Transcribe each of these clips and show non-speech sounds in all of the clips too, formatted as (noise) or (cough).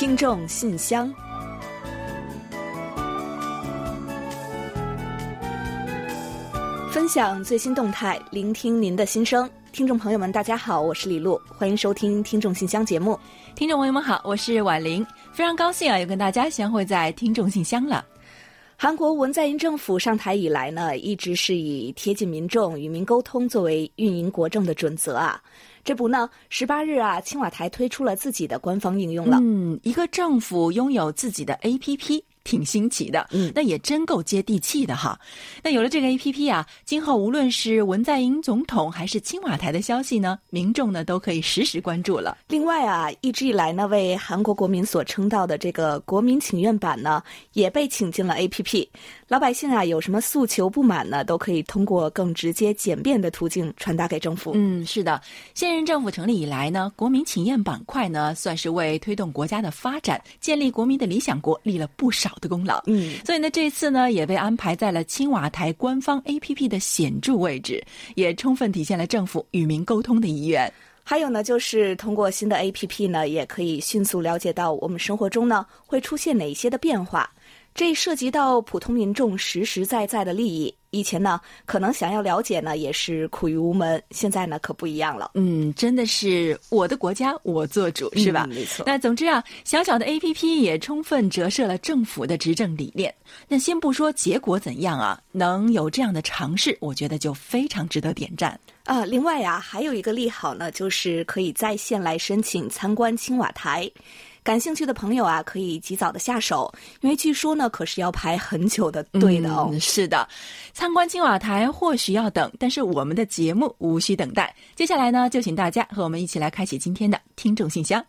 听众信箱，分享最新动态，聆听您的心声。听众朋友们，大家好，我是李璐，欢迎收听《听众信箱》节目。听众朋友们好，我是婉玲，非常高兴啊，又跟大家相会在《听众信箱》了。韩国文在寅政府上台以来呢，一直是以贴近民众、与民沟通作为运营国政的准则啊。这不呢，十八日啊，青瓦台推出了自己的官方应用了。嗯，一个政府拥有自己的 APP。挺新奇的，嗯，那也真够接地气的哈。那有了这个 A P P 啊，今后无论是文在寅总统还是青瓦台的消息呢，民众呢都可以实时关注了。另外啊，一直以来呢，为韩国国民所称道的这个国民请愿版呢，也被请进了 A P P。老百姓啊，有什么诉求不满呢，都可以通过更直接简便的途径传达给政府。嗯，是的，现任政府成立以来呢，国民请愿板块呢，算是为推动国家的发展、建立国民的理想国立了不少的功劳。嗯，所以呢，这次呢，也被安排在了青瓦台官方 APP 的显著位置，也充分体现了政府与民沟通的意愿。还有呢，就是通过新的 APP 呢，也可以迅速了解到我们生活中呢会出现哪些的变化。这涉及到普通民众实实在在的利益。以前呢，可能想要了解呢，也是苦于无门。现在呢，可不一样了。嗯，真的是我的国家我做主，是吧？没错。那总之啊，小小的 A P P 也充分折射了政府的执政理念。那先不说结果怎样啊，能有这样的尝试，我觉得就非常值得点赞啊。另外啊，还有一个利好呢，就是可以在线来申请参观青瓦台。感兴趣的朋友啊，可以及早的下手，因为据说呢，可是要排很久的队的哦。是的，参观青瓦台或许要等，但是我们的节目无需等待。接下来呢，就请大家和我们一起来开启今天的听众信箱。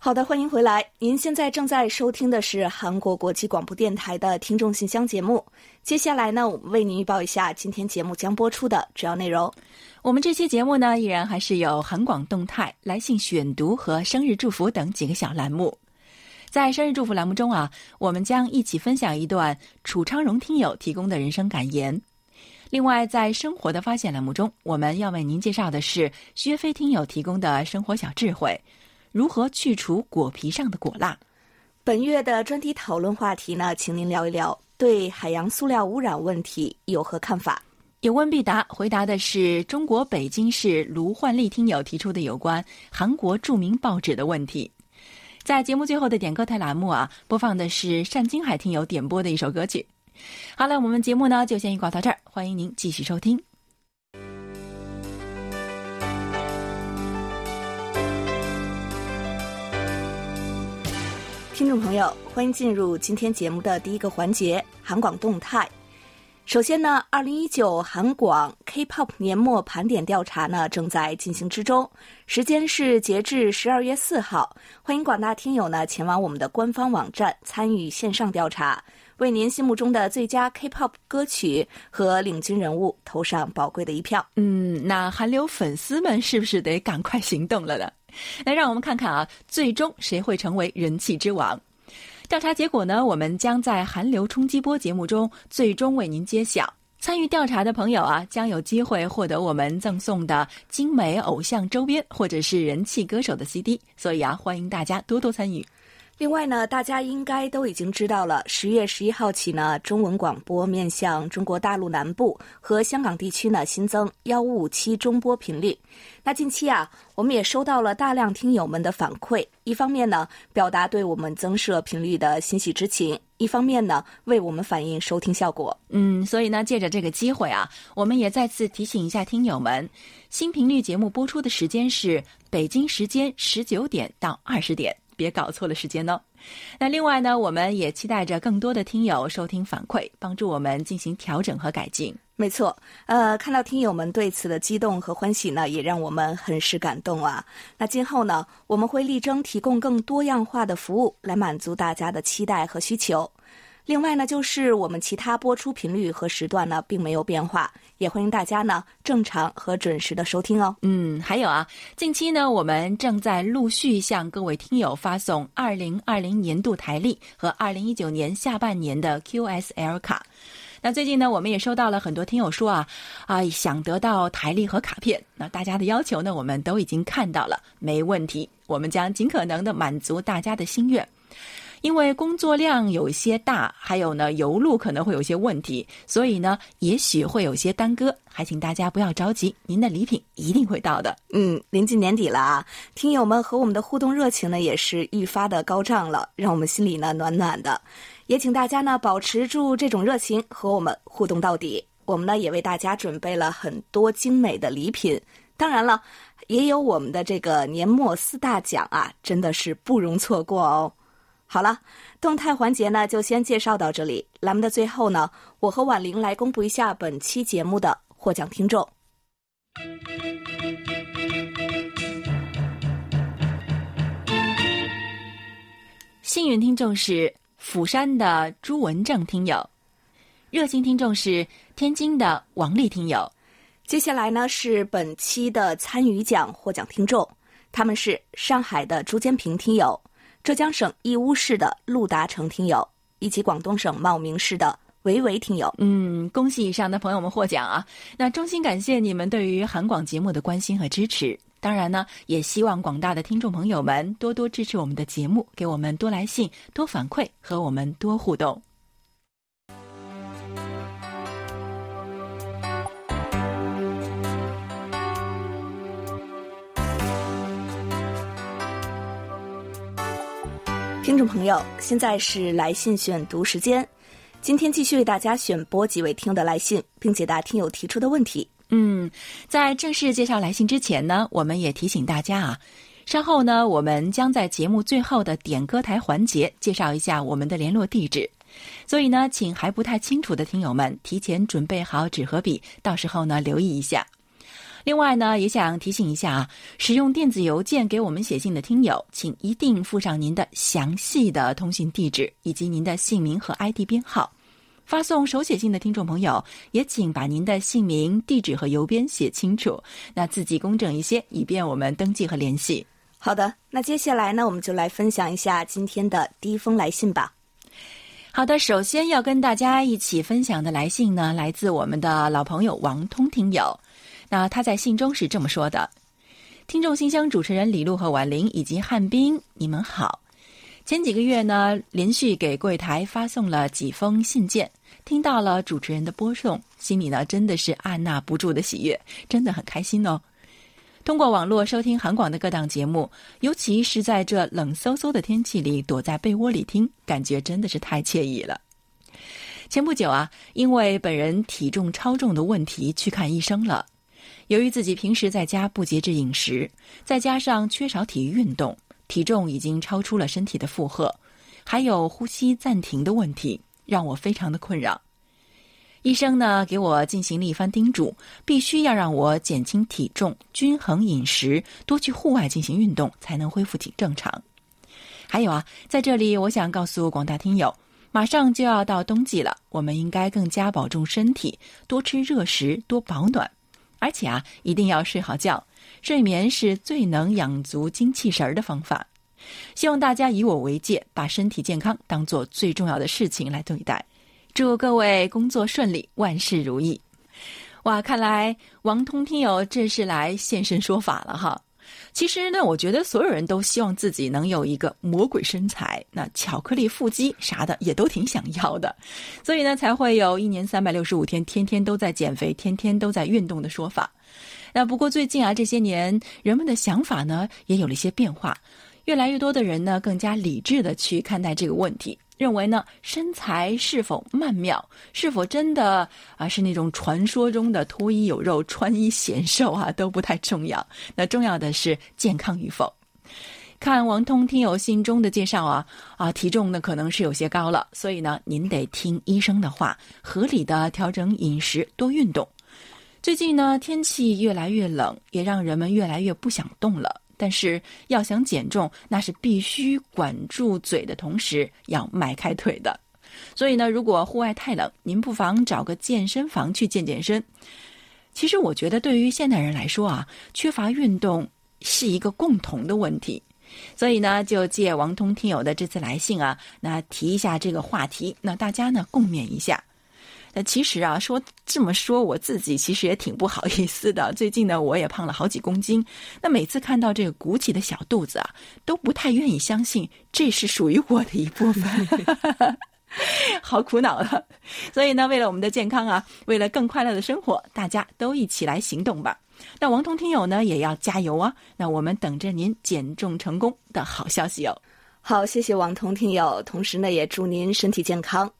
好的，欢迎回来。您现在正在收听的是韩国国际广播电台的听众信箱节目。接下来呢，我们为您预报一下今天节目将播出的主要内容。我们这期节目呢，依然还是有韩广动态、来信选读和生日祝福等几个小栏目。在生日祝福栏目中啊，我们将一起分享一段楚昌荣听友提供的人生感言。另外，在生活的发现栏目中，我们要为您介绍的是薛飞听友提供的生活小智慧。如何去除果皮上的果蜡？本月的专题讨论话题呢？请您聊一聊对海洋塑料污染问题有何看法？有问必答，回答的是中国北京市卢焕丽听友提出的有关韩国著名报纸的问题。在节目最后的点歌台栏目啊，播放的是单金海听友点播的一首歌曲。好了，我们节目呢就先预告到这儿，欢迎您继续收听。听众朋友，欢迎进入今天节目的第一个环节——韩广动态。首先呢，二零一九韩广 K-pop 年末盘点调查呢正在进行之中，时间是截至十二月四号。欢迎广大听友呢前往我们的官方网站参与线上调查，为您心目中的最佳 K-pop 歌曲和领军人物投上宝贵的一票。嗯，那韩流粉丝们是不是得赶快行动了呢？来，让我们看看啊，最终谁会成为人气之王？调查结果呢？我们将在寒流冲击波节目中最终为您揭晓。参与调查的朋友啊，将有机会获得我们赠送的精美偶像周边，或者是人气歌手的 CD。所以啊，欢迎大家多多参与。另外呢，大家应该都已经知道了，十月十一号起呢，中文广播面向中国大陆南部和香港地区呢新增幺五五七中波频率。那近期啊，我们也收到了大量听友们的反馈，一方面呢，表达对我们增设频率的欣喜之情；一方面呢，为我们反映收听效果。嗯，所以呢，借着这个机会啊，我们也再次提醒一下听友们，新频率节目播出的时间是北京时间十九点到二十点。别搞错了时间哦。那另外呢，我们也期待着更多的听友收听反馈，帮助我们进行调整和改进。没错，呃，看到听友们对此的激动和欢喜呢，也让我们很是感动啊。那今后呢，我们会力争提供更多样化的服务，来满足大家的期待和需求。另外呢，就是我们其他播出频率和时段呢，并没有变化，也欢迎大家呢正常和准时的收听哦。嗯，还有啊，近期呢，我们正在陆续向各位听友发送二零二零年度台历和二零一九年下半年的 QSL 卡。那最近呢，我们也收到了很多听友说啊啊，想得到台历和卡片。那大家的要求呢，我们都已经看到了，没问题，我们将尽可能的满足大家的心愿。因为工作量有一些大，还有呢邮路可能会有些问题，所以呢也许会有些耽搁，还请大家不要着急，您的礼品一定会到的。嗯，临近年底了啊，听友们和我们的互动热情呢也是愈发的高涨了，让我们心里呢暖暖的。也请大家呢保持住这种热情，和我们互动到底。我们呢也为大家准备了很多精美的礼品，当然了，也有我们的这个年末四大奖啊，真的是不容错过哦。好了，动态环节呢就先介绍到这里。栏目的最后呢，我和婉玲来公布一下本期节目的获奖听众。幸运听众是釜山的朱文正听友，热心听众是天津的王丽听友。接下来呢是本期的参与奖获奖听众，他们是上海的朱坚平听友。浙江省义乌市的陆达成听友，以及广东省茂名市的维维听友，嗯，恭喜以上的朋友们获奖啊！那衷心感谢你们对于韩广节目的关心和支持。当然呢，也希望广大的听众朋友们多多支持我们的节目，给我们多来信、多反馈，和我们多互动。听众朋友，现在是来信选读时间。今天继续为大家选播几位听友的来信，并解答听友提出的问题。嗯，在正式介绍来信之前呢，我们也提醒大家啊，稍后呢，我们将在节目最后的点歌台环节介绍一下我们的联络地址。所以呢，请还不太清楚的听友们提前准备好纸和笔，到时候呢留意一下。另外呢，也想提醒一下啊，使用电子邮件给我们写信的听友，请一定附上您的详细的通信地址以及您的姓名和 ID 编号。发送手写信的听众朋友，也请把您的姓名、地址和邮编写清楚，那字迹工整一些，以便我们登记和联系。好的，那接下来呢，我们就来分享一下今天的第一封来信吧。好的，首先要跟大家一起分享的来信呢，来自我们的老朋友王通听友。那他在信中是这么说的：“听众信箱主持人李璐和婉玲以及汉斌，你们好。前几个月呢，连续给柜台发送了几封信件，听到了主持人的播送，心里呢真的是按捺不住的喜悦，真的很开心哦。通过网络收听韩广的各档节目，尤其是在这冷飕飕的天气里，躲在被窝里听，感觉真的是太惬意了。前不久啊，因为本人体重超重的问题去看医生了。”由于自己平时在家不节制饮食，再加上缺少体育运动，体重已经超出了身体的负荷，还有呼吸暂停的问题，让我非常的困扰。医生呢给我进行了一番叮嘱，必须要让我减轻体重、均衡饮食、多去户外进行运动，才能恢复体正常。还有啊，在这里我想告诉广大听友，马上就要到冬季了，我们应该更加保重身体，多吃热食，多保暖。而且啊，一定要睡好觉，睡眠是最能养足精气神儿的方法。希望大家以我为戒，把身体健康当做最重要的事情来对待。祝各位工作顺利，万事如意。哇，看来王通听友这是来现身说法了哈。其实呢，我觉得所有人都希望自己能有一个魔鬼身材，那巧克力腹肌啥的也都挺想要的，所以呢，才会有一年三百六十五天，天天都在减肥，天天都在运动的说法。那不过最近啊，这些年人们的想法呢也有了一些变化，越来越多的人呢更加理智的去看待这个问题。认为呢，身材是否曼妙，是否真的啊是那种传说中的脱衣有肉、穿衣显瘦啊，都不太重要。那重要的是健康与否。看王通听友信中的介绍啊啊，体重呢可能是有些高了，所以呢您得听医生的话，合理的调整饮食，多运动。最近呢天气越来越冷，也让人们越来越不想动了。但是要想减重，那是必须管住嘴的同时要迈开腿的。所以呢，如果户外太冷，您不妨找个健身房去健健身。其实我觉得，对于现代人来说啊，缺乏运动是一个共同的问题。所以呢，就借王通听友的这次来信啊，那提一下这个话题，那大家呢共勉一下。那其实啊，说这么说，我自己其实也挺不好意思的。最近呢，我也胖了好几公斤。那每次看到这个鼓起的小肚子啊，都不太愿意相信这是属于我的一部分，(laughs) 好苦恼啊！所以呢，为了我们的健康啊，为了更快乐的生活，大家都一起来行动吧。那王彤听友呢，也要加油啊！那我们等着您减重成功的好消息哦。好，谢谢王彤听友，同时呢，也祝您身体健康。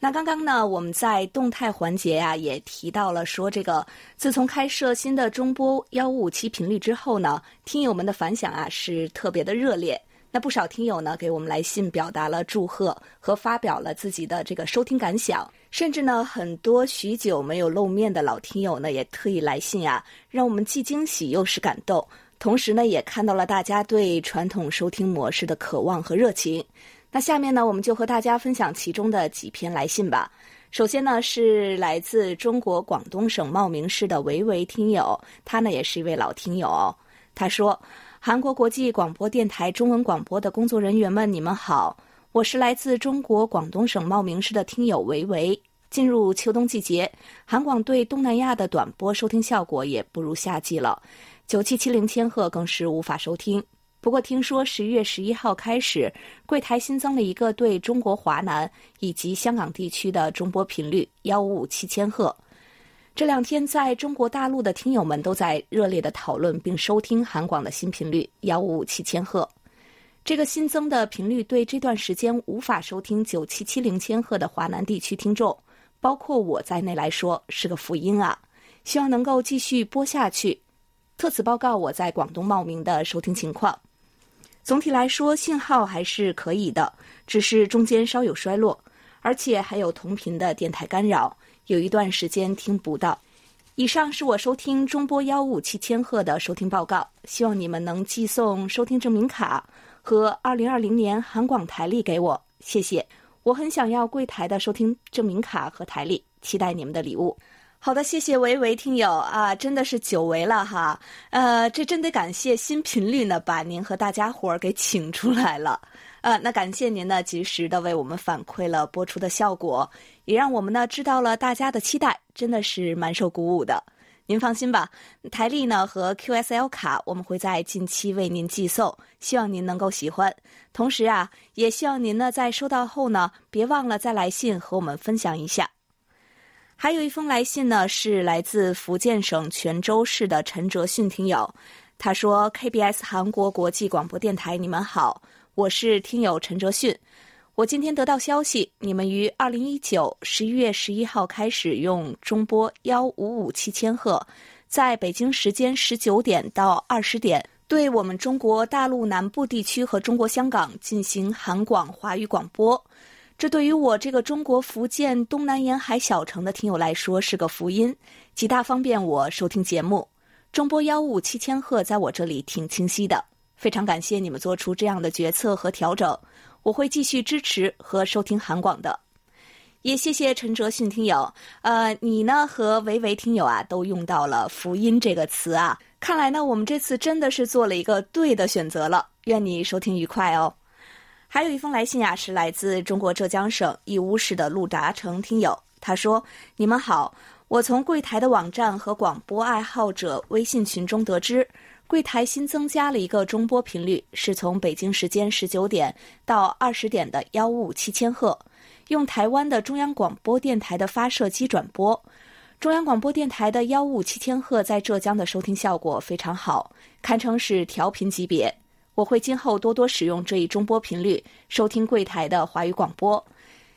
那刚刚呢，我们在动态环节呀，也提到了说，这个自从开设新的中波幺五五七频率之后呢，听友们的反响啊是特别的热烈。那不少听友呢给我们来信，表达了祝贺和发表了自己的这个收听感想，甚至呢很多许久没有露面的老听友呢也特意来信啊，让我们既惊喜又是感动。同时呢，也看到了大家对传统收听模式的渴望和热情。那下面呢，我们就和大家分享其中的几篇来信吧。首先呢，是来自中国广东省茂名市的维维听友，他呢也是一位老听友。他说：“韩国国际广播电台中文广播的工作人员们，你们好，我是来自中国广东省茂名市的听友维维。进入秋冬季节，韩广对东南亚的短波收听效果也不如夏季了，九七七零千赫更是无法收听。”不过听说十一月十一号开始，柜台新增了一个对中国华南以及香港地区的中波频率幺五五七千赫。这两天在中国大陆的听友们都在热烈的讨论并收听韩广的新频率幺五五七千赫。这个新增的频率对这段时间无法收听九七七零千赫的华南地区听众，包括我在内来说是个福音啊！希望能够继续播下去。特此报告我在广东茂名的收听情况。总体来说，信号还是可以的，只是中间稍有衰落，而且还有同频的电台干扰，有一段时间听不到。以上是我收听中波幺五七千赫的收听报告，希望你们能寄送收听证明卡和二零二零年韩广台历给我，谢谢。我很想要柜台的收听证明卡和台历，期待你们的礼物。好的，谢谢维维听友啊，真的是久违了哈。呃，这真得感谢新频率呢，把您和大家伙儿给请出来了。呃，那感谢您呢，及时的为我们反馈了播出的效果，也让我们呢知道了大家的期待，真的是蛮受鼓舞的。您放心吧，台历呢和 QSL 卡我们会在近期为您寄送，希望您能够喜欢。同时啊，也希望您呢在收到后呢，别忘了再来信和我们分享一下。还有一封来信呢，是来自福建省泉州市的陈哲迅听友。他说：“KBS 韩国国际广播电台，你们好，我是听友陈哲迅。我今天得到消息，你们于二零一九十一月十一号开始用中波幺五五七千赫，在北京时间十九点到二十点，对我们中国大陆南部地区和中国香港进行韩广华语广播。”这对于我这个中国福建东南沿海小城的听友来说是个福音，极大方便我收听节目。中波幺五七千赫在我这里挺清晰的，非常感谢你们做出这样的决策和调整，我会继续支持和收听韩广的。也谢谢陈哲迅听友，呃，你呢和维维听友啊都用到了“福音”这个词啊，看来呢我们这次真的是做了一个对的选择了。愿你收听愉快哦。还有一封来信啊，是来自中国浙江省义乌市的陆达成听友。他说：“你们好，我从柜台的网站和广播爱好者微信群中得知，柜台新增加了一个中波频率，是从北京时间十九点到二十点的幺五五七千赫，用台湾的中央广播电台的发射机转播。中央广播电台的幺五五七千赫在浙江的收听效果非常好，堪称是调频级别。”我会今后多多使用这一中波频率收听柜台的华语广播。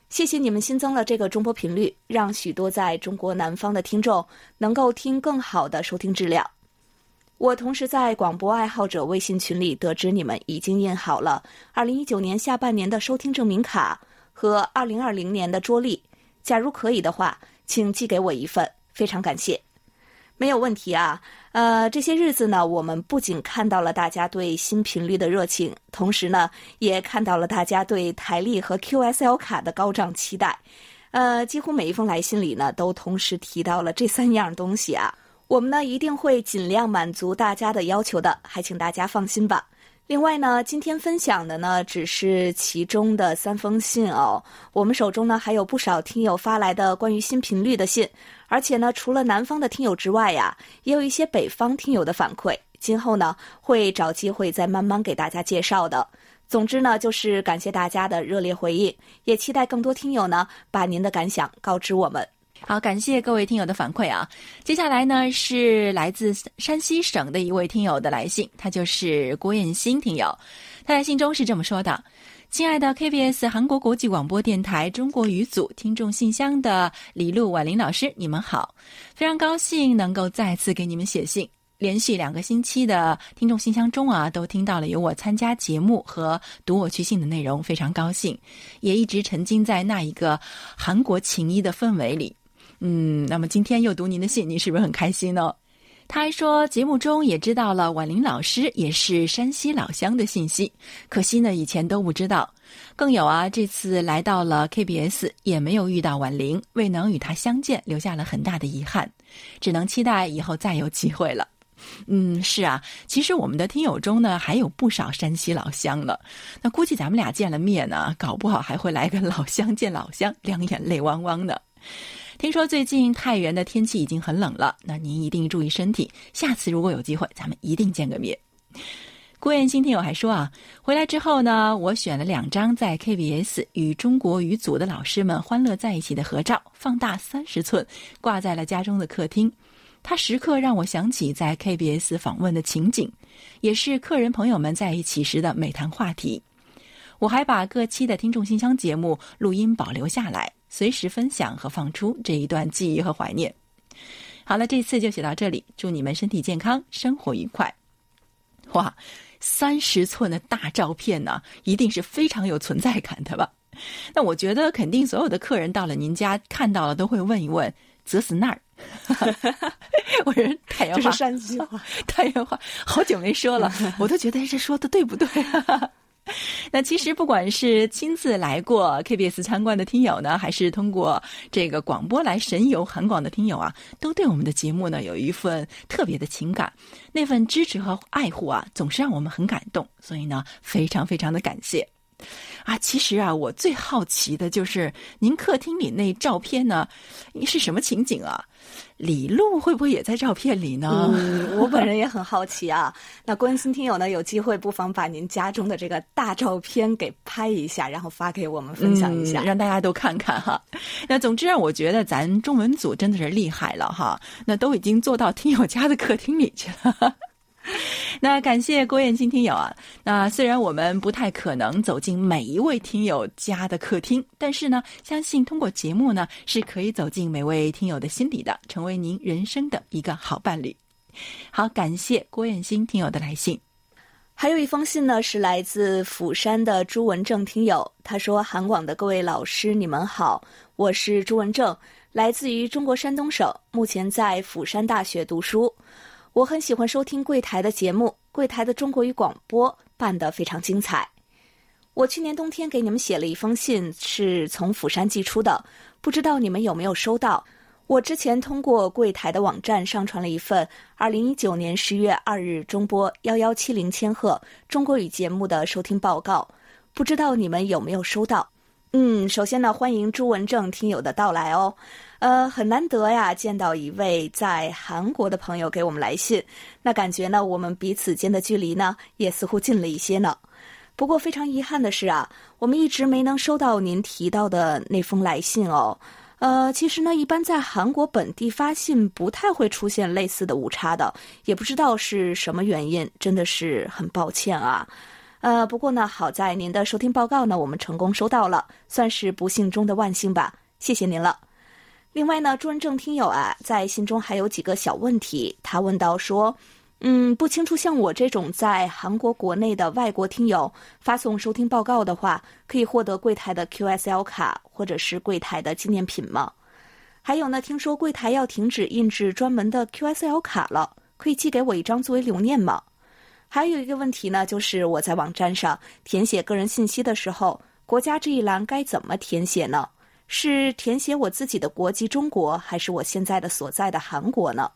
谢谢你们新增了这个中波频率，让许多在中国南方的听众能够听更好的收听质量。我同时在广播爱好者微信群里得知你们已经印好了2019年下半年的收听证明卡和2020年的桌历。假如可以的话，请寄给我一份，非常感谢。没有问题啊，呃，这些日子呢，我们不仅看到了大家对新频率的热情，同时呢，也看到了大家对台历和 QSL 卡的高涨期待。呃，几乎每一封来信里呢，都同时提到了这三样东西啊。我们呢，一定会尽量满足大家的要求的，还请大家放心吧。另外呢，今天分享的呢只是其中的三封信哦。我们手中呢还有不少听友发来的关于新频率的信，而且呢，除了南方的听友之外呀，也有一些北方听友的反馈。今后呢，会找机会再慢慢给大家介绍的。总之呢，就是感谢大家的热烈回应，也期待更多听友呢把您的感想告知我们。好，感谢各位听友的反馈啊！接下来呢是来自山西省的一位听友的来信，他就是郭艳新听友。他在信中是这么说的：“亲爱的 KBS 韩国国际广播电台中国语组听众信箱的李璐、婉玲老师，你们好！非常高兴能够再次给你们写信。连续两个星期的听众信箱中啊，都听到了有我参加节目和读我去信的内容，非常高兴，也一直沉浸在那一个韩国情谊的氛围里。”嗯，那么今天又读您的信，您是不是很开心呢？他还说，节目中也知道了婉玲老师也是山西老乡的信息，可惜呢以前都不知道。更有啊，这次来到了 KBS 也没有遇到婉玲，未能与她相见，留下了很大的遗憾，只能期待以后再有机会了。嗯，是啊，其实我们的听友中呢还有不少山西老乡呢，那估计咱们俩见了面呢，搞不好还会来个老乡见老乡，两眼泪汪汪的。听说最近太原的天气已经很冷了，那您一定注意身体。下次如果有机会，咱们一定见个面。郭彦新听友还说啊，回来之后呢，我选了两张在 KBS 与中国语组的老师们欢乐在一起的合照，放大三十寸，挂在了家中的客厅。它时刻让我想起在 KBS 访问的情景，也是客人朋友们在一起时的美谈话题。我还把各期的听众信箱节目录音保留下来。随时分享和放出这一段记忆和怀念。好了，这次就写到这里，祝你们身体健康，生活愉快。哇，三十寸的大照片呢，一定是非常有存在感的吧？那我觉得肯定所有的客人到了您家看到了都会问一问：“泽死那儿？” (laughs) 我人太原话，这是山西话，太原话，好久没说了，我都觉得这说的对不对？那其实不管是亲自来过 KBS 参观的听友呢，还是通过这个广播来神游韩广的听友啊，都对我们的节目呢有一份特别的情感，那份支持和爱护啊，总是让我们很感动。所以呢，非常非常的感谢。啊，其实啊，我最好奇的就是您客厅里那照片呢，是什么情景啊？李璐会不会也在照片里呢？嗯，我本人也很好奇啊。那关心听友呢，有机会不妨把您家中的这个大照片给拍一下，然后发给我们分享一下，让大家都看看哈。那总之啊，我觉得咱中文组真的是厉害了哈。那都已经做到听友家的客厅里去了。(laughs) 那感谢郭燕青听友啊。那虽然我们不太可能走进每一位听友家的客厅，但是呢，相信通过节目呢，是可以走进每位听友的心底的，成为您人生的一个好伴侣。好，感谢郭燕新听友的来信。还有一封信呢，是来自釜山的朱文正听友，他说：“韩广的各位老师，你们好，我是朱文正，来自于中国山东省，目前在釜山大学读书。”我很喜欢收听柜台的节目，柜台的中国语广播办得非常精彩。我去年冬天给你们写了一封信，是从釜山寄出的，不知道你们有没有收到？我之前通过柜台的网站上传了一份二零一九年十月二日中播幺幺七零千赫中国语节目的收听报告，不知道你们有没有收到？嗯，首先呢，欢迎朱文正听友的到来哦。呃，很难得呀，见到一位在韩国的朋友给我们来信，那感觉呢，我们彼此间的距离呢，也似乎近了一些呢。不过非常遗憾的是啊，我们一直没能收到您提到的那封来信哦。呃，其实呢，一般在韩国本地发信不太会出现类似的误差的，也不知道是什么原因，真的是很抱歉啊。呃，不过呢，好在您的收听报告呢，我们成功收到了，算是不幸中的万幸吧，谢谢您了。另外呢，朱文正听友啊，在信中还有几个小问题。他问到说：“嗯，不清楚像我这种在韩国国内的外国听友发送收听报告的话，可以获得柜台的 QSL 卡或者是柜台的纪念品吗？还有呢，听说柜台要停止印制专门的 QSL 卡了，可以寄给我一张作为留念吗？还有一个问题呢，就是我在网站上填写个人信息的时候，国家这一栏该怎么填写呢？”是填写我自己的国籍中国，还是我现在的所在的韩国呢？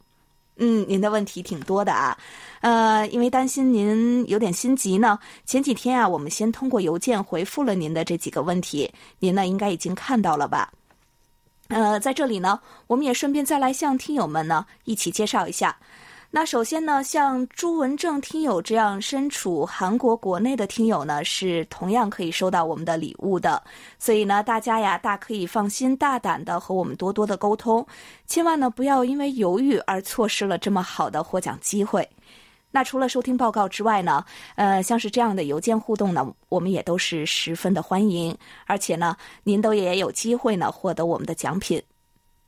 嗯，您的问题挺多的啊，呃，因为担心您有点心急呢，前几天啊，我们先通过邮件回复了您的这几个问题，您呢应该已经看到了吧？呃，在这里呢，我们也顺便再来向听友们呢一起介绍一下。那首先呢，像朱文正听友这样身处韩国国内的听友呢，是同样可以收到我们的礼物的。所以呢，大家呀，大可以放心大胆的和我们多多的沟通，千万呢不要因为犹豫而错失了这么好的获奖机会。那除了收听报告之外呢，呃，像是这样的邮件互动呢，我们也都是十分的欢迎，而且呢，您都也有机会呢获得我们的奖品。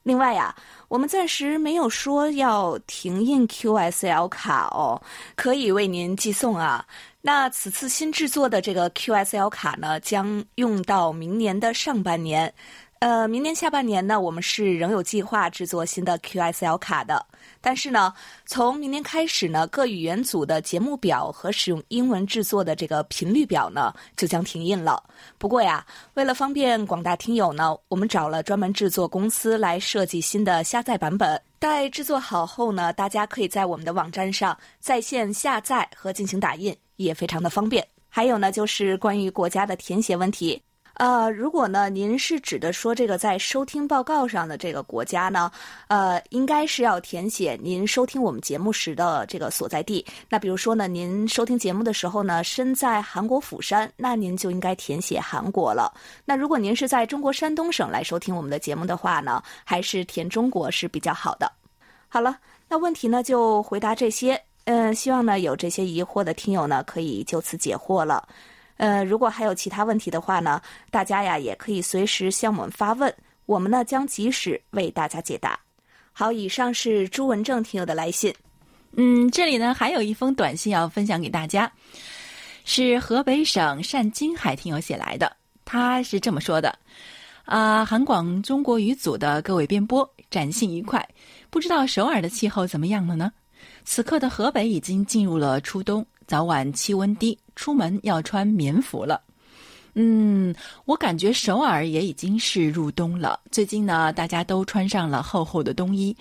另外呀，我们暂时没有说要停印 QSL 卡哦，可以为您寄送啊。那此次新制作的这个 QSL 卡呢，将用到明年的上半年。呃，明年下半年呢，我们是仍有计划制作新的 QSL 卡的。但是呢，从明年开始呢，各语言组的节目表和使用英文制作的这个频率表呢，就将停印了。不过呀，为了方便广大听友呢，我们找了专门制作公司来设计新的下载版本。待制作好后呢，大家可以在我们的网站上在线下载和进行打印，也非常的方便。还有呢，就是关于国家的填写问题。呃，如果呢，您是指的说这个在收听报告上的这个国家呢，呃，应该是要填写您收听我们节目时的这个所在地。那比如说呢，您收听节目的时候呢，身在韩国釜山，那您就应该填写韩国了。那如果您是在中国山东省来收听我们的节目的话呢，还是填中国是比较好的。好了，那问题呢就回答这些。嗯，希望呢有这些疑惑的听友呢可以就此解惑了。呃，如果还有其他问题的话呢，大家呀也可以随时向我们发问，我们呢将及时为大家解答。好，以上是朱文正听友的来信。嗯，这里呢还有一封短信要分享给大家，是河北省单金海听友写来的，他是这么说的：啊，韩广中国语组的各位编播，展信愉快。不知道首尔的气候怎么样了呢？此刻的河北已经进入了初冬，早晚气温低。出门要穿棉服了，嗯，我感觉首尔也已经是入冬了。最近呢，大家都穿上了厚厚的冬衣。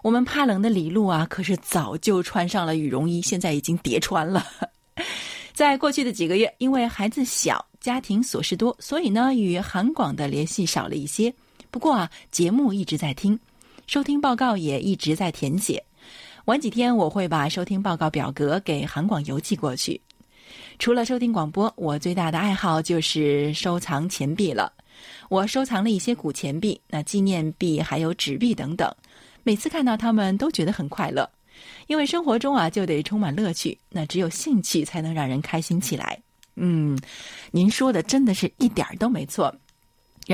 我们怕冷的李璐啊，可是早就穿上了羽绒衣，现在已经叠穿了。(laughs) 在过去的几个月，因为孩子小，家庭琐事多，所以呢，与韩广的联系少了一些。不过啊，节目一直在听，收听报告也一直在填写。晚几天我会把收听报告表格给韩广邮寄过去。除了收听广播，我最大的爱好就是收藏钱币了。我收藏了一些古钱币、那纪念币，还有纸币等等。每次看到它们，都觉得很快乐。因为生活中啊，就得充满乐趣。那只有兴趣，才能让人开心起来。嗯，您说的真的是一点儿都没错。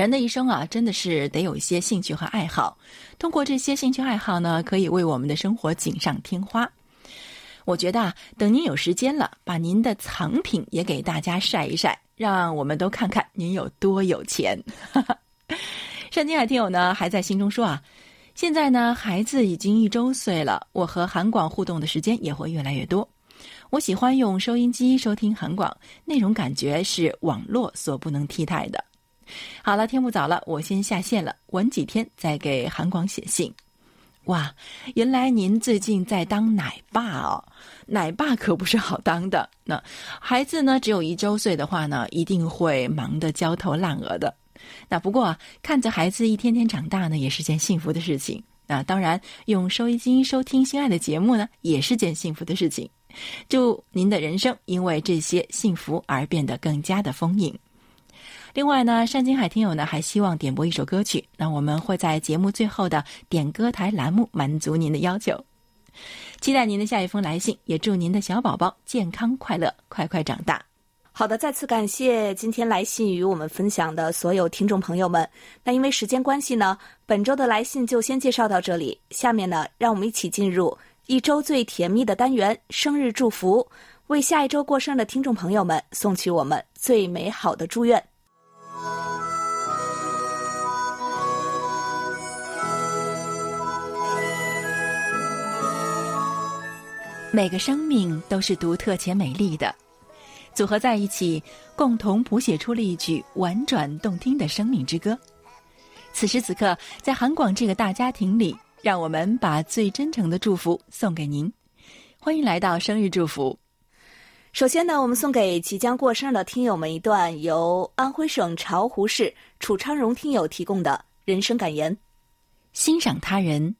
人的一生啊，真的是得有一些兴趣和爱好。通过这些兴趣爱好呢，可以为我们的生活锦上添花。我觉得啊，等您有时间了，把您的藏品也给大家晒一晒，让我们都看看您有多有钱。单金海听友呢还在信中说啊，现在呢孩子已经一周岁了，我和韩广互动的时间也会越来越多。我喜欢用收音机收听韩广，那种感觉是网络所不能替代的。好了，天不早了，我先下线了，晚几天再给韩广写信。哇，原来您最近在当奶爸哦，奶爸可不是好当的。那孩子呢，只有一周岁的话呢，一定会忙得焦头烂额的。那不过啊，看着孩子一天天长大呢，也是件幸福的事情。那当然，用收音机收听心爱的节目呢，也是件幸福的事情。祝您的人生因为这些幸福而变得更加的丰盈。另外呢，单金海听友呢还希望点播一首歌曲，那我们会在节目最后的点歌台栏目满足您的要求。期待您的下一封来信，也祝您的小宝宝健康快乐，快快长大。好的，再次感谢今天来信与我们分享的所有听众朋友们。那因为时间关系呢，本周的来信就先介绍到这里。下面呢，让我们一起进入一周最甜蜜的单元——生日祝福，为下一周过生日的听众朋友们送去我们最美好的祝愿。每个生命都是独特且美丽的，组合在一起，共同谱写出了一曲婉转动听的生命之歌。此时此刻，在韩广这个大家庭里，让我们把最真诚的祝福送给您。欢迎来到生日祝福。首先呢，我们送给即将过生日的听友们一段由安徽省巢湖市楚昌荣听友提供的人生感言：欣赏他人，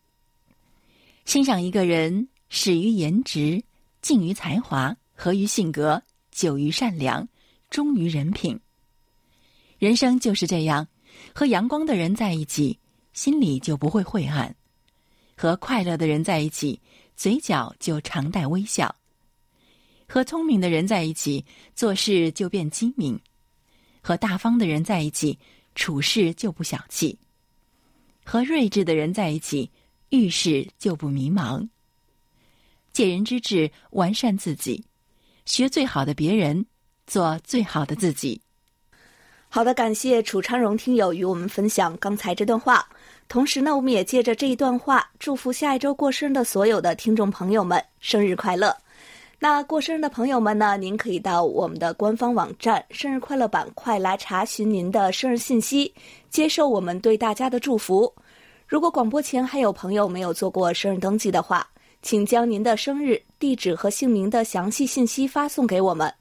欣赏一个人始于颜值，敬于才华，合于性格，久于善良，忠于人品。人生就是这样，和阳光的人在一起，心里就不会晦暗；和快乐的人在一起，嘴角就常带微笑。和聪明的人在一起，做事就变精明；和大方的人在一起，处事就不小气；和睿智的人在一起，遇事就不迷茫。借人之智，完善自己，学最好的别人，做最好的自己。好的，感谢楚昌荣听友与我们分享刚才这段话。同时呢，我们也借着这一段话，祝福下一周过生日的所有的听众朋友们生日快乐。那过生日的朋友们呢？您可以到我们的官方网站“生日快乐”板块来查询您的生日信息，接受我们对大家的祝福。如果广播前还有朋友没有做过生日登记的话，请将您的生日地址和姓名的详细信息发送给我们。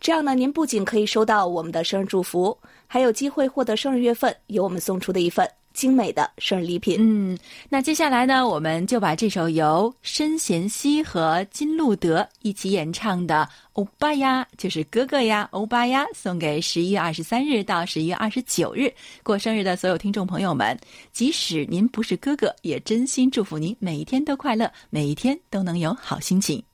这样呢，您不仅可以收到我们的生日祝福，还有机会获得生日月份由我们送出的一份。精美的生日礼品。嗯，那接下来呢，我们就把这首由申贤熙和金路德一起演唱的《欧巴呀》，就是哥哥呀，欧巴呀，送给十一月二十三日到十一月二十九日过生日的所有听众朋友们。即使您不是哥哥，也真心祝福您每一天都快乐，每一天都能有好心情。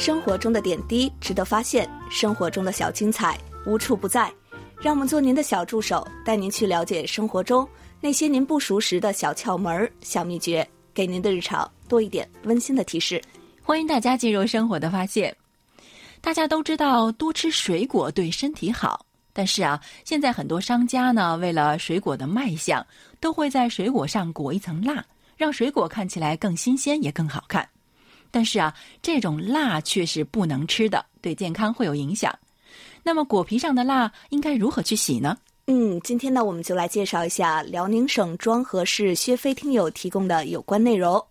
生活中的点滴值得发现，生活中的小精彩无处不在。让我们做您的小助手，带您去了解生活中那些您不熟识的小窍门、小秘诀，给您的日常多一点温馨的提示。欢迎大家进入生活的发现。大家都知道多吃水果对身体好，但是啊，现在很多商家呢，为了水果的卖相，都会在水果上裹一层蜡，让水果看起来更新鲜也更好看。但是啊，这种蜡却是不能吃的，对健康会有影响。那么果皮上的蜡应该如何去洗呢？嗯，今天呢，我们就来介绍一下辽宁省庄河市薛飞听友提供的有关内容。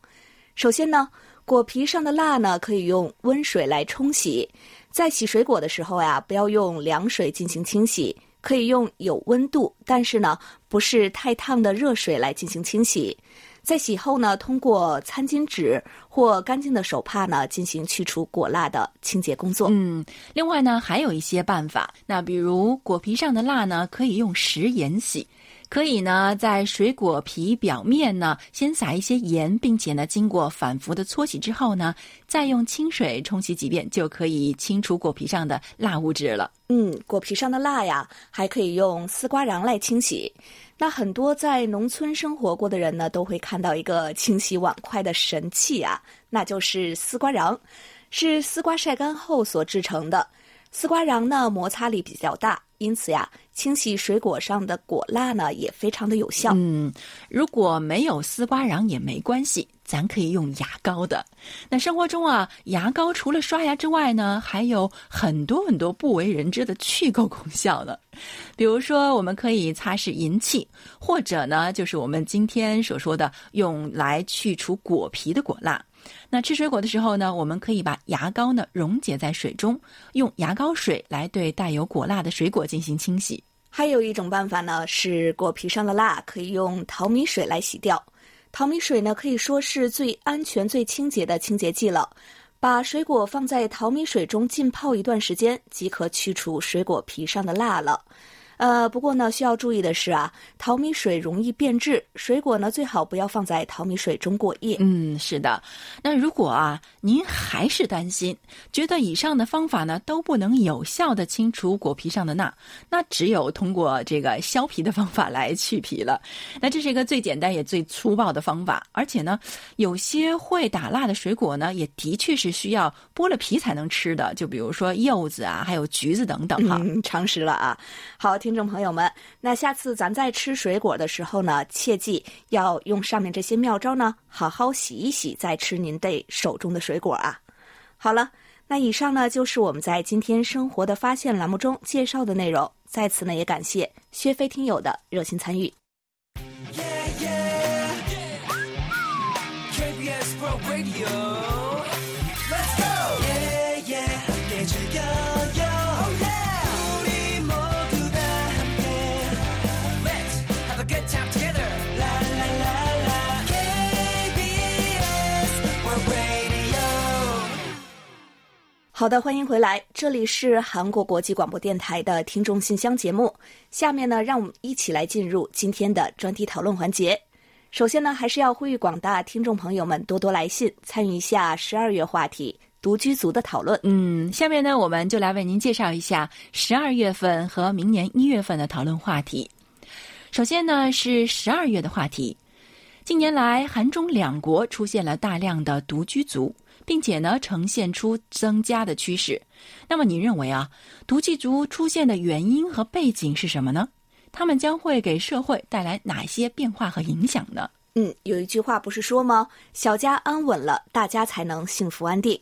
首先呢，果皮上的蜡呢，可以用温水来冲洗。在洗水果的时候呀，不要用凉水进行清洗，可以用有温度，但是呢，不是太烫的热水来进行清洗。在洗后呢，通过餐巾纸或干净的手帕呢，进行去除果蜡的清洁工作。嗯，另外呢，还有一些办法。那比如果皮上的蜡呢，可以用食盐洗。可以呢，在水果皮表面呢，先撒一些盐，并且呢，经过反复的搓洗之后呢，再用清水冲洗几遍，就可以清除果皮上的蜡物质了。嗯，果皮上的蜡呀，还可以用丝瓜瓤来清洗。那很多在农村生活过的人呢，都会看到一个清洗碗筷的神器啊，那就是丝瓜瓤，是丝瓜晒干后所制成的。丝瓜瓤呢，摩擦力比较大，因此呀，清洗水果上的果蜡呢，也非常的有效。嗯，如果没有丝瓜瓤也没关系，咱可以用牙膏的。那生活中啊，牙膏除了刷牙之外呢，还有很多很多不为人知的去垢功效呢。(laughs) 比如说，我们可以擦拭银器，或者呢，就是我们今天所说的用来去除果皮的果蜡。那吃水果的时候呢，我们可以把牙膏呢溶解在水中，用牙膏水来对带有果蜡的水果进行清洗。还有一种办法呢，是果皮上的蜡可以用淘米水来洗掉。淘米水呢可以说是最安全、最清洁的清洁剂了。把水果放在淘米水中浸泡一段时间，即可去除水果皮上的蜡了。呃，不过呢，需要注意的是啊，淘米水容易变质，水果呢最好不要放在淘米水中过夜。嗯，是的。那如果啊，您还是担心，觉得以上的方法呢都不能有效的清除果皮上的钠，那只有通过这个削皮的方法来去皮了。那这是一个最简单也最粗暴的方法，而且呢，有些会打蜡的水果呢，也的确是需要剥了皮才能吃的，就比如说柚子啊，还有橘子等等哈。嗯，常识了啊。好。听听众朋友们，那下次咱在吃水果的时候呢，切记要用上面这些妙招呢，好好洗一洗，再吃您的手中的水果啊。好了，那以上呢就是我们在今天生活的发现栏目中介绍的内容。在此呢，也感谢薛飞听友的热心参与。好的，欢迎回来，这里是韩国国际广播电台的听众信箱节目。下面呢，让我们一起来进入今天的专题讨论环节。首先呢，还是要呼吁广大听众朋友们多多来信，参与一下十二月话题“独居族”的讨论。嗯，下面呢，我们就来为您介绍一下十二月份和明年一月份的讨论话题。首先呢，是十二月的话题。近年来，韩中两国出现了大量的独居族，并且呢，呈现出增加的趋势。那么，您认为啊，独居族出现的原因和背景是什么呢？他们将会给社会带来哪些变化和影响呢？嗯，有一句话不是说吗？小家安稳了，大家才能幸福安定。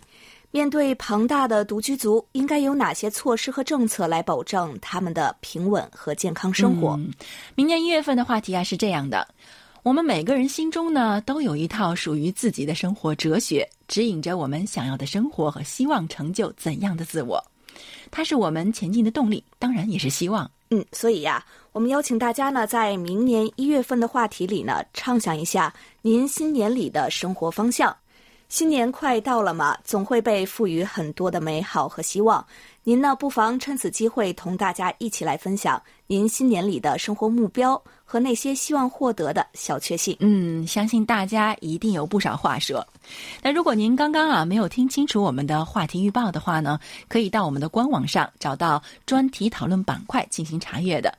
面对庞大的独居族，应该有哪些措施和政策来保证他们的平稳和健康生活？嗯明年一月份的话题啊是这样的：我们每个人心中呢都有一套属于自己的生活哲学，指引着我们想要的生活和希望成就怎样的自我。它是我们前进的动力，当然也是希望。嗯，所以呀，我们邀请大家呢，在明年一月份的话题里呢，畅想一下您新年里的生活方向。新年快到了嘛，总会被赋予很多的美好和希望。您呢，不妨趁此机会同大家一起来分享您新年里的生活目标和那些希望获得的小确幸。嗯，相信大家一定有不少话说。那如果您刚刚啊没有听清楚我们的话题预报的话呢，可以到我们的官网上找到专题讨论板块进行查阅的。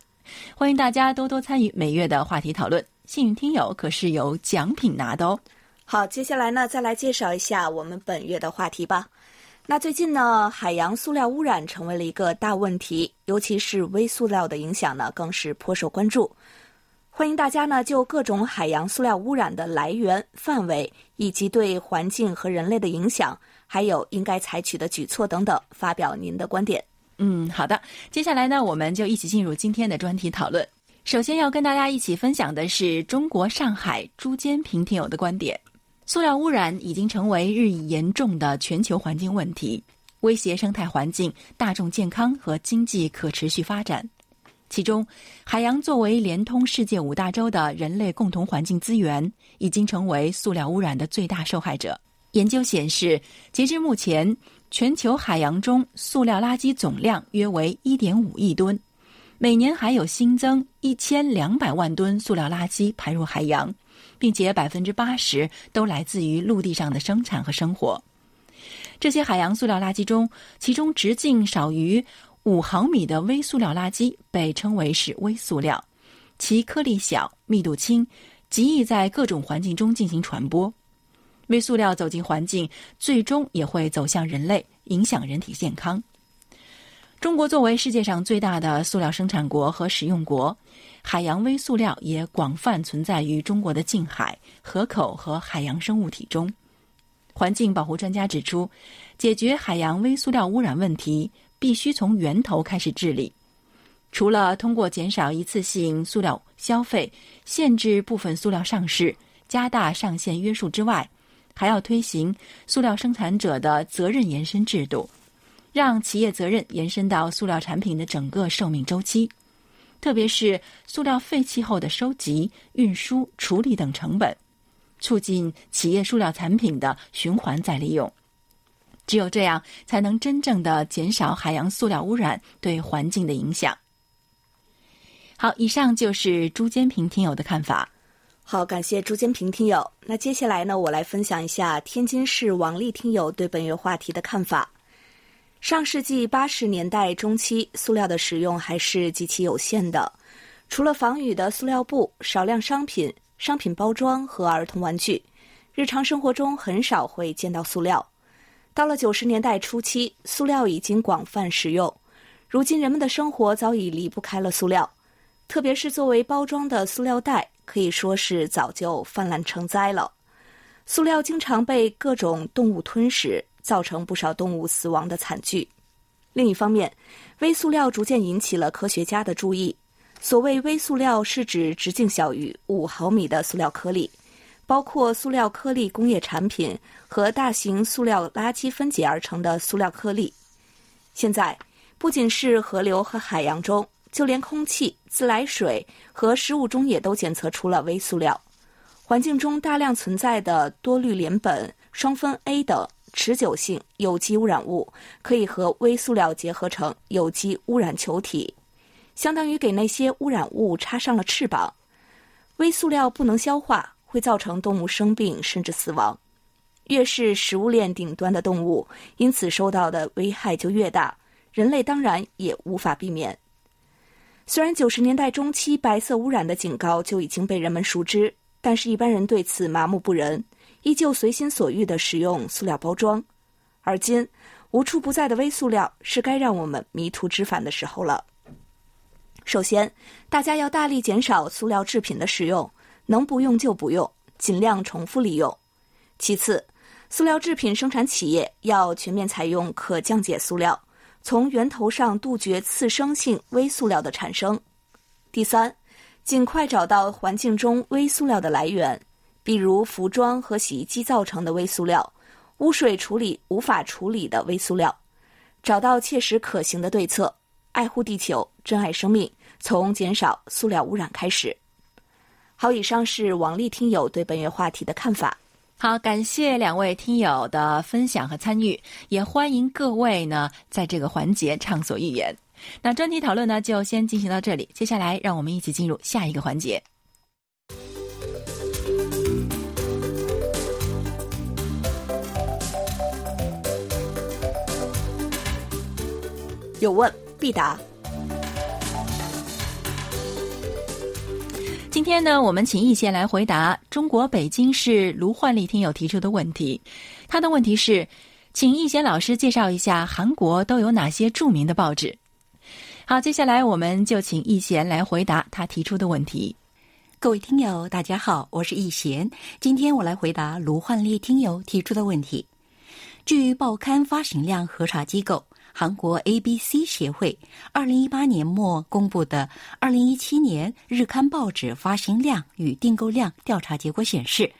欢迎大家多多参与每月的话题讨论，幸运听友可是有奖品拿的哦。好，接下来呢，再来介绍一下我们本月的话题吧。那最近呢，海洋塑料污染成为了一个大问题，尤其是微塑料的影响呢，更是颇受关注。欢迎大家呢，就各种海洋塑料污染的来源、范围以及对环境和人类的影响，还有应该采取的举措等等，发表您的观点。嗯，好的。接下来呢，我们就一起进入今天的专题讨论。首先要跟大家一起分享的是中国上海朱坚平听友的观点：塑料污染已经成为日益严重的全球环境问题，威胁生态环境、大众健康和经济可持续发展。其中，海洋作为连通世界五大洲的人类共同环境资源，已经成为塑料污染的最大受害者。研究显示，截至目前，全球海洋中塑料垃圾总量约为1.5亿吨，每年还有新增1200万吨塑料垃圾排入海洋，并且百分之八十都来自于陆地上的生产和生活。这些海洋塑料垃圾中，其中直径少于五毫米的微塑料垃圾被称为是微塑料，其颗粒小、密度轻，极易在各种环境中进行传播。微塑料走进环境，最终也会走向人类，影响人体健康。中国作为世界上最大的塑料生产国和使用国，海洋微塑料也广泛存在于中国的近海、河口和海洋生物体中。环境保护专家指出，解决海洋微塑料污染问题，必须从源头开始治理。除了通过减少一次性塑料消费、限制部分塑料上市、加大上限约束之外，还要推行塑料生产者的责任延伸制度，让企业责任延伸到塑料产品的整个寿命周期，特别是塑料废弃后的收集、运输、处理等成本，促进企业塑料产品的循环再利用。只有这样，才能真正的减少海洋塑料污染对环境的影响。好，以上就是朱坚平听友的看法。好，感谢朱坚平听友。那接下来呢，我来分享一下天津市王丽听友对本月话题的看法。上世纪八十年代中期，塑料的使用还是极其有限的，除了防雨的塑料布，少量商品、商品包装和儿童玩具，日常生活中很少会见到塑料。到了九十年代初期，塑料已经广泛使用，如今人们的生活早已离不开了塑料。特别是作为包装的塑料袋，可以说是早就泛滥成灾了。塑料经常被各种动物吞食，造成不少动物死亡的惨剧。另一方面，微塑料逐渐引起了科学家的注意。所谓微塑料，是指直径小于五毫米的塑料颗粒，包括塑料颗粒工业产品和大型塑料垃圾分解而成的塑料颗粒。现在，不仅是河流和海洋中，就连空气、自来水和食物中也都检测出了微塑料。环境中大量存在的多氯联苯、双酚 A 等持久性有机污染物，可以和微塑料结合成有机污染球体。相当于给那些污染物插上了翅膀。微塑料不能消化，会造成动物生病甚至死亡。越是食物链顶端的动物，因此受到的危害就越大。人类当然也无法避免。虽然九十年代中期白色污染的警告就已经被人们熟知，但是一般人对此麻木不仁，依旧随心所欲地使用塑料包装。而今，无处不在的微塑料是该让我们迷途知返的时候了。首先，大家要大力减少塑料制品的使用，能不用就不用，尽量重复利用。其次，塑料制品生产企业要全面采用可降解塑料，从源头上杜绝次生性微塑料的产生。第三，尽快找到环境中微塑料的来源，比如服装和洗衣机造成的微塑料，污水处理无法处理的微塑料，找到切实可行的对策，爱护地球，珍爱生命。从减少塑料污染开始。好，以上是王丽听友对本月话题的看法。好，感谢两位听友的分享和参与，也欢迎各位呢在这个环节畅所欲言。那专题讨论呢就先进行到这里，接下来让我们一起进入下一个环节。有问必答。今天呢，我们请易贤来回答中国北京市卢焕丽听友提出的问题。他的问题是，请易贤老师介绍一下韩国都有哪些著名的报纸。好，接下来我们就请易贤来回答他提出的问题。各位听友，大家好，我是易贤。今天我来回答卢焕丽听友提出的问题。据报刊发行量核查机构。韩国 ABC 协会二零一八年末公布的二零一七年日刊报纸发行量与订购量调查结果显示，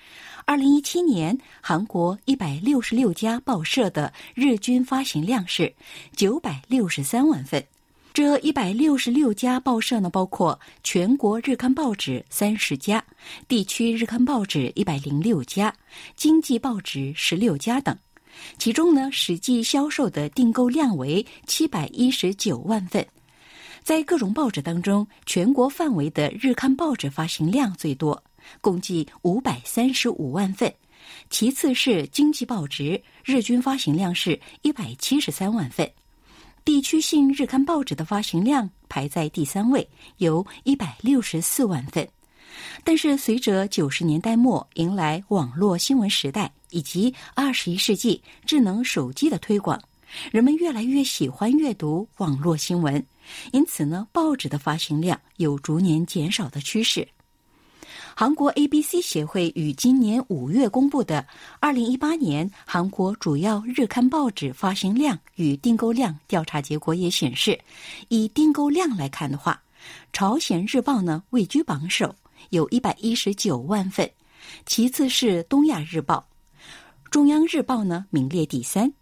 二零一七年韩国一百六十六家报社的日均发行量是九百六十三万份。这一百六十六家报社呢，包括全国日刊报纸三十家、地区日刊报纸一百零六家、经济报纸十六家等。其中呢，实际销售的订购量为七百一十九万份。在各种报纸当中，全国范围的日刊报纸发行量最多，共计五百三十五万份。其次是经济报纸，日均发行量是一百七十三万份。地区性日刊报纸的发行量排在第三位，有一百六十四万份。但是，随着九十年代末迎来网络新闻时代以及二十一世纪智能手机的推广，人们越来越喜欢阅读网络新闻，因此呢，报纸的发行量有逐年减少的趋势。韩国 ABC 协会于今年五月公布的二零一八年韩国主要日刊报纸发行量与订购量调查结果也显示，以订购量来看的话，朝鲜日报呢位居榜首。有一百一十九万份，其次是东亚日报，中央日报呢名列第三，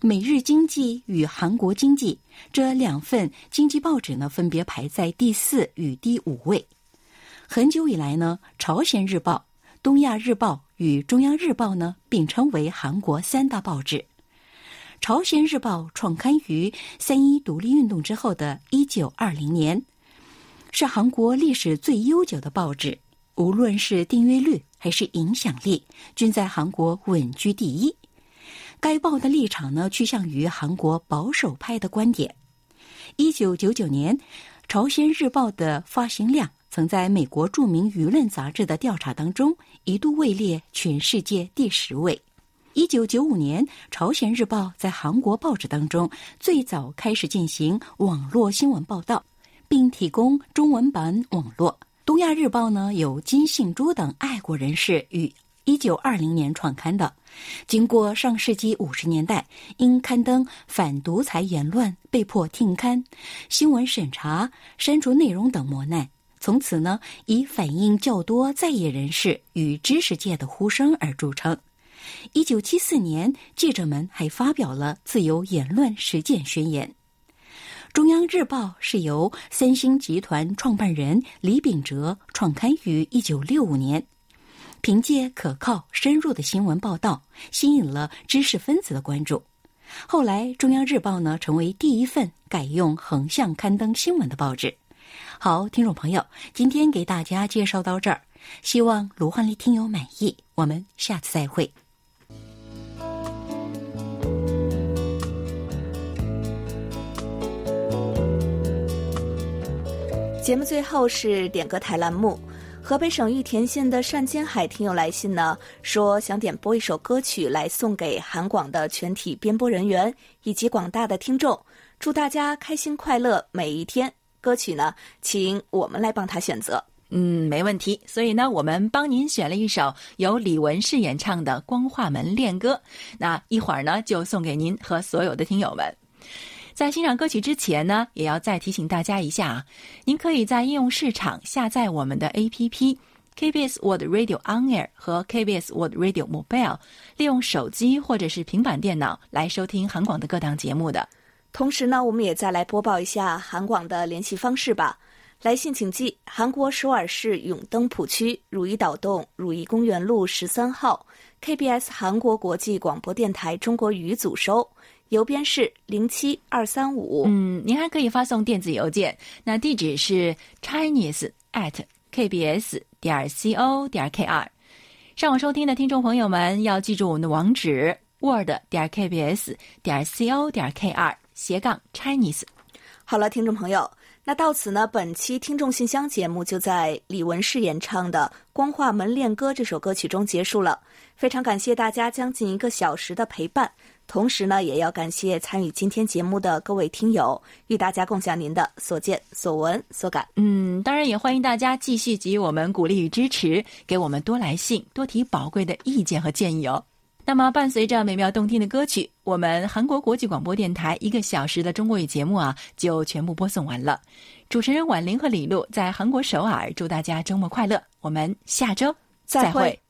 每日经济与韩国经济这两份经济报纸呢分别排在第四与第五位。很久以来呢，朝鲜日报、东亚日报与中央日报呢并称为韩国三大报纸。朝鲜日报创刊于三一独立运动之后的一九二零年。是韩国历史最悠久的报纸，无论是订阅率还是影响力，均在韩国稳居第一。该报的立场呢，趋向于韩国保守派的观点。一九九九年，朝鲜日报的发行量曾在美国著名舆论杂志的调查当中一度位列全世界第十位。一九九五年，朝鲜日报在韩国报纸当中最早开始进行网络新闻报道。并提供中文版网络。东亚日报呢，有金信洙等爱国人士于一九二零年创刊的。经过上世纪五十年代因刊登反独裁言论被迫停刊、新闻审查、删除内容等磨难，从此呢以反映较多在野人士与知识界的呼声而著称。一九七四年，记者们还发表了自由言论实践宣言。中央日报是由三星集团创办人李秉哲创刊于一九六五年，凭借可靠深入的新闻报道，吸引了知识分子的关注。后来，中央日报呢成为第一份改用横向刊登新闻的报纸。好，听众朋友，今天给大家介绍到这儿，希望卢焕丽听友满意。我们下次再会。节目最后是点歌台栏目。河北省玉田县的单金海听友来信呢，说想点播一首歌曲来送给韩广的全体编播人员以及广大的听众，祝大家开心快乐每一天。歌曲呢，请我们来帮他选择。嗯，没问题。所以呢，我们帮您选了一首由李文世演唱的《光化门恋歌》，那一会儿呢就送给您和所有的听友们。在欣赏歌曲之前呢，也要再提醒大家一下啊，您可以在应用市场下载我们的 APP KBS World Radio On Air 和 KBS World Radio Mobile，利用手机或者是平板电脑来收听韩广的各档节目的。同时呢，我们也再来播报一下韩广的联系方式吧。来信请寄韩国首尔市永登浦区汝矣岛洞汝矣公园路十三号 KBS 韩国国际广播电台中国语组收。邮编是零七二三五。嗯，您还可以发送电子邮件，那地址是 chinese at kbs 点 co 点 kr。上网收听的听众朋友们要记住我们的网址 word 点 kbs 点 co 点 kr 斜杠 chinese。好了，听众朋友，那到此呢，本期听众信箱节目就在李文世演唱的《光化门恋歌》这首歌曲中结束了。非常感谢大家将近一个小时的陪伴。同时呢，也要感谢参与今天节目的各位听友，与大家共享您的所见所闻所感。嗯，当然也欢迎大家继续给予我们鼓励与支持，给我们多来信，多提宝贵的意见和建议哦。那么，伴随着美妙动听的歌曲，我们韩国国际广播电台一个小时的中国语节目啊，就全部播送完了。主持人婉玲和李璐在韩国首尔，祝大家周末快乐。我们下周再会。